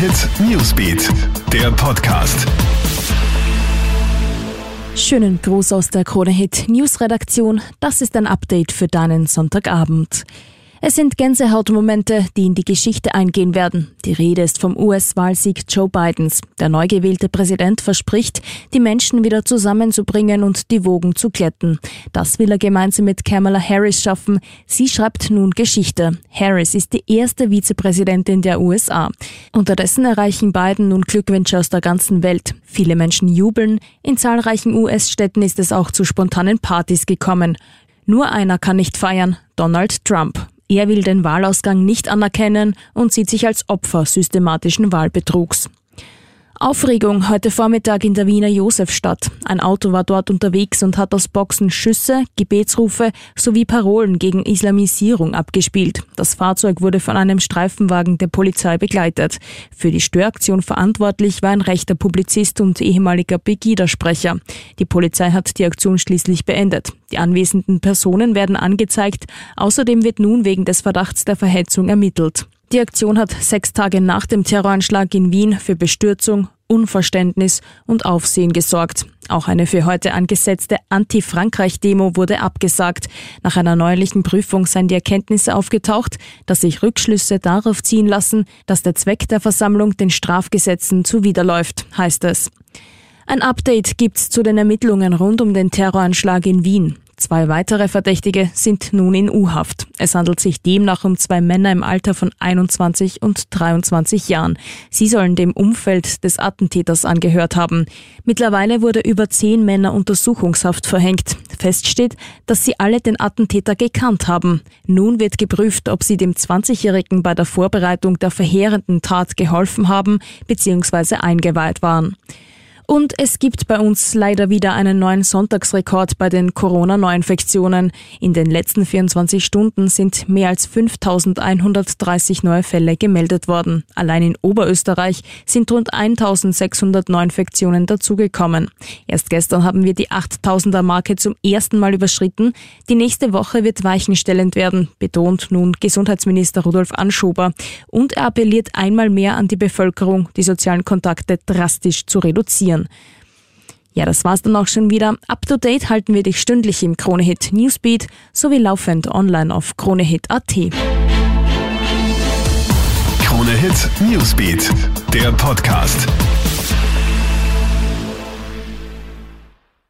Hit Newsbeat, der Podcast. Schönen Gruß aus der Krone Hit News Redaktion. Das ist ein Update für deinen Sonntagabend. Es sind Gänsehautmomente, die in die Geschichte eingehen werden. Die Rede ist vom US-Wahlsieg Joe Bidens. Der neu gewählte Präsident verspricht, die Menschen wieder zusammenzubringen und die Wogen zu glätten. Das will er gemeinsam mit Kamala Harris schaffen. Sie schreibt nun Geschichte. Harris ist die erste Vizepräsidentin der USA. Unterdessen erreichen Biden nun Glückwünsche aus der ganzen Welt. Viele Menschen jubeln. In zahlreichen US-Städten ist es auch zu spontanen Partys gekommen. Nur einer kann nicht feiern, Donald Trump. Er will den Wahlausgang nicht anerkennen und sieht sich als Opfer systematischen Wahlbetrugs. Aufregung heute Vormittag in der Wiener Josefstadt. Ein Auto war dort unterwegs und hat aus Boxen Schüsse, Gebetsrufe sowie Parolen gegen Islamisierung abgespielt. Das Fahrzeug wurde von einem Streifenwagen der Polizei begleitet. Für die Störaktion verantwortlich war ein rechter Publizist und ehemaliger Pegida-Sprecher. Die Polizei hat die Aktion schließlich beendet. Die anwesenden Personen werden angezeigt. Außerdem wird nun wegen des Verdachts der Verhetzung ermittelt. Die Aktion hat sechs Tage nach dem Terroranschlag in Wien für Bestürzung, Unverständnis und Aufsehen gesorgt. Auch eine für heute angesetzte Anti-Frankreich-Demo wurde abgesagt. Nach einer neuerlichen Prüfung seien die Erkenntnisse aufgetaucht, dass sich Rückschlüsse darauf ziehen lassen, dass der Zweck der Versammlung den Strafgesetzen zuwiderläuft, heißt es. Ein Update gibt's zu den Ermittlungen rund um den Terroranschlag in Wien. Zwei weitere Verdächtige sind nun in U-Haft. Es handelt sich demnach um zwei Männer im Alter von 21 und 23 Jahren. Sie sollen dem Umfeld des Attentäters angehört haben. Mittlerweile wurde über zehn Männer Untersuchungshaft verhängt. Fest steht, dass sie alle den Attentäter gekannt haben. Nun wird geprüft, ob sie dem 20-Jährigen bei der Vorbereitung der verheerenden Tat geholfen haben bzw. eingeweiht waren. Und es gibt bei uns leider wieder einen neuen Sonntagsrekord bei den Corona-Neuinfektionen. In den letzten 24 Stunden sind mehr als 5130 neue Fälle gemeldet worden. Allein in Oberösterreich sind rund 1600 Neuinfektionen dazugekommen. Erst gestern haben wir die 8000er Marke zum ersten Mal überschritten. Die nächste Woche wird weichenstellend werden, betont nun Gesundheitsminister Rudolf Anschober. Und er appelliert einmal mehr an die Bevölkerung, die sozialen Kontakte drastisch zu reduzieren informieren. Ja, das war's dann auch schon wieder. Up to date halten wir dich stündlich im Kronehit Newsbeat sowie laufend online auf kronehit.at. Kronehit Newsbeat, der Podcast.